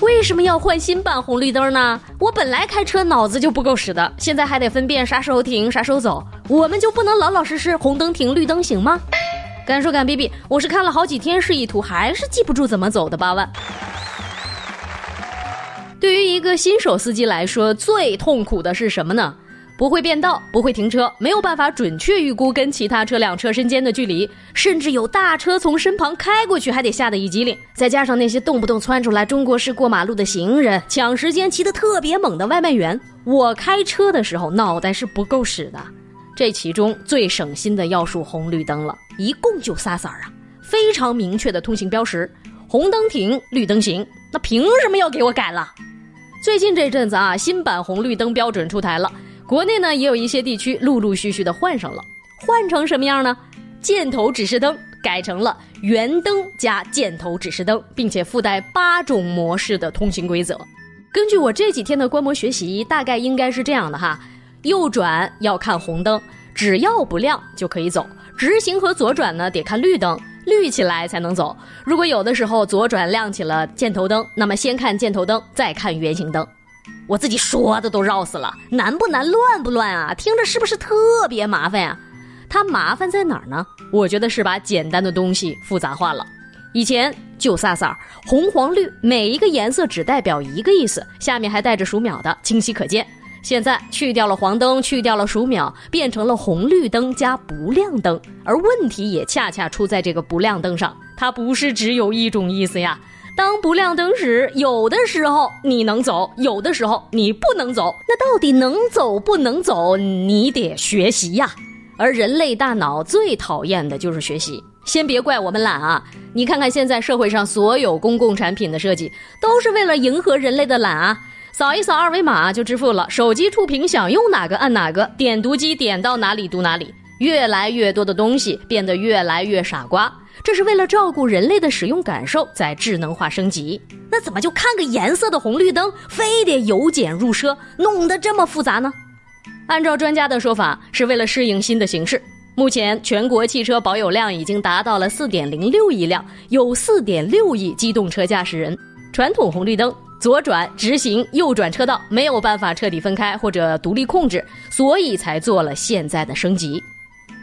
为什么要换新版红绿灯呢？我本来开车脑子就不够使的，现在还得分辨啥时候停，啥时候走，我们就不能老老实实红灯停，绿灯行吗？敢说敢逼逼，我是看了好几天示意图，还是记不住怎么走的八万。对于一个新手司机来说，最痛苦的是什么呢？不会变道，不会停车，没有办法准确预估跟其他车辆车身间的距离，甚至有大车从身旁开过去，还得吓得一激灵。再加上那些动不动窜出来中国式过马路的行人，抢时间骑得特别猛的外卖员，我开车的时候脑袋是不够使的。这其中最省心的要数红绿灯了，一共就仨色儿啊，非常明确的通行标识：红灯停，绿灯行。那凭什么要给我改了？最近这阵子啊，新版红绿灯标准出台了。国内呢，也有一些地区陆陆续续的换上了，换成什么样呢？箭头指示灯改成了圆灯加箭头指示灯，并且附带八种模式的通行规则。根据我这几天的观摩学习，大概应该是这样的哈：右转要看红灯，只要不亮就可以走；直行和左转呢得看绿灯，绿起来才能走。如果有的时候左转亮起了箭头灯，那么先看箭头灯，再看圆形灯。我自己说的都绕死了，难不难，乱不乱啊？听着是不是特别麻烦呀？它麻烦在哪儿呢？我觉得是把简单的东西复杂化了。以前就仨色儿，红黄绿，每一个颜色只代表一个意思，下面还带着数秒的，清晰可见。现在去掉了黄灯，去掉了数秒，变成了红绿灯加不亮灯，而问题也恰恰出在这个不亮灯上，它不是只有一种意思呀。当不亮灯时，有的时候你能走，有的时候你不能走。那到底能走不能走，你得学习呀。而人类大脑最讨厌的就是学习。先别怪我们懒啊，你看看现在社会上所有公共产品的设计，都是为了迎合人类的懒啊。扫一扫二维码就支付了，手机触屏想用哪个按哪个，点读机点到哪里读哪里。越来越多的东西变得越来越傻瓜。这是为了照顾人类的使用感受，在智能化升级。那怎么就看个颜色的红绿灯，非得由简入奢，弄得这么复杂呢？按照专家的说法，是为了适应新的形势。目前全国汽车保有量已经达到了四点零六亿辆，有四点六亿机动车驾驶人。传统红绿灯左转、直行、右转车道没有办法彻底分开或者独立控制，所以才做了现在的升级。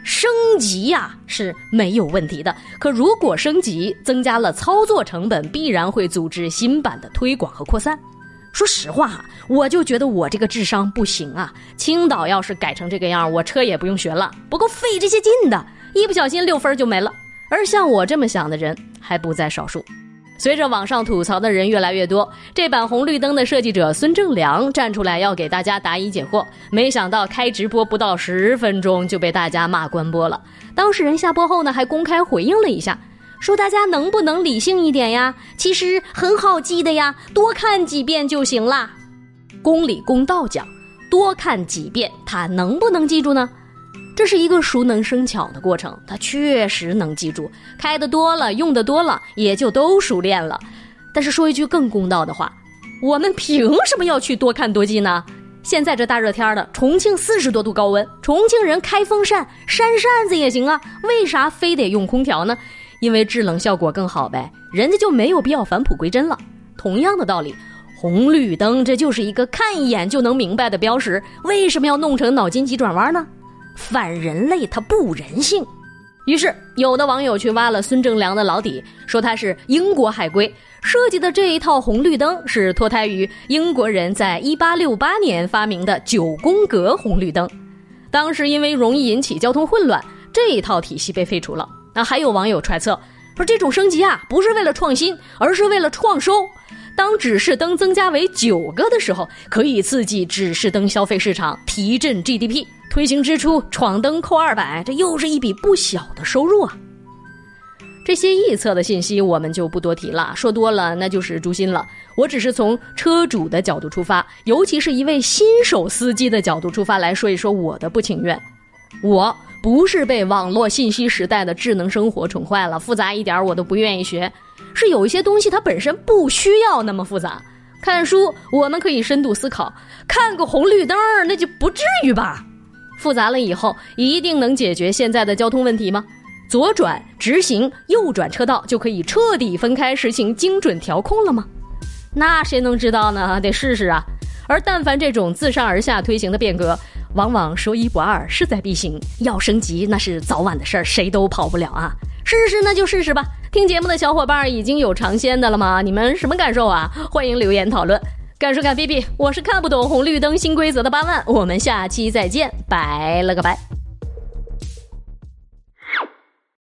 升级呀是没有问题的，可如果升级增加了操作成本，必然会阻止新版的推广和扩散。说实话，我就觉得我这个智商不行啊。青岛要是改成这个样，我车也不用学了，不够费这些劲的，一不小心六分就没了。而像我这么想的人还不在少数。随着网上吐槽的人越来越多，这版红绿灯的设计者孙正良站出来要给大家答疑解惑。没想到开直播不到十分钟就被大家骂关播了。当事人下播后呢，还公开回应了一下，说大家能不能理性一点呀？其实很好记的呀，多看几遍就行啦。公理公道讲，多看几遍他能不能记住呢？这是一个熟能生巧的过程，他确实能记住，开的多了，用的多了，也就都熟练了。但是说一句更公道的话，我们凭什么要去多看多记呢？现在这大热天的，重庆四十多度高温，重庆人开风扇扇扇子也行啊，为啥非得用空调呢？因为制冷效果更好呗，人家就没有必要返璞归真了。同样的道理，红绿灯这就是一个看一眼就能明白的标识，为什么要弄成脑筋急转弯呢？反人类，他不人性。于是，有的网友去挖了孙正良的老底，说他是英国海归设计的这一套红绿灯是脱胎于英国人在一八六八年发明的九宫格红绿灯。当时因为容易引起交通混乱，这一套体系被废除了。那还有网友揣测说，这种升级啊，不是为了创新，而是为了创收。当指示灯增加为九个的时候，可以刺激指示灯消费市场，提振 GDP。推行支出，闯灯扣二百，这又是一笔不小的收入啊！这些臆测的信息我们就不多提了，说多了那就是诛心了。我只是从车主的角度出发，尤其是一位新手司机的角度出发来说一说我的不情愿。我不是被网络信息时代的智能生活宠坏了，复杂一点我都不愿意学。是有一些东西它本身不需要那么复杂。看书我们可以深度思考，看个红绿灯那就不至于吧？复杂了以后，一定能解决现在的交通问题吗？左转、直行、右转车道就可以彻底分开实行精准调控了吗？那谁能知道呢？得试试啊。而但凡这种自上而下推行的变革，往往说一不二，势在必行。要升级那是早晚的事儿，谁都跑不了啊。试试那就试试吧。听节目的小伙伴已经有尝鲜的了吗？你们什么感受啊？欢迎留言讨论。感受感 B B，我是看不懂红绿灯新规则的八万。我们下期再见，拜了个拜。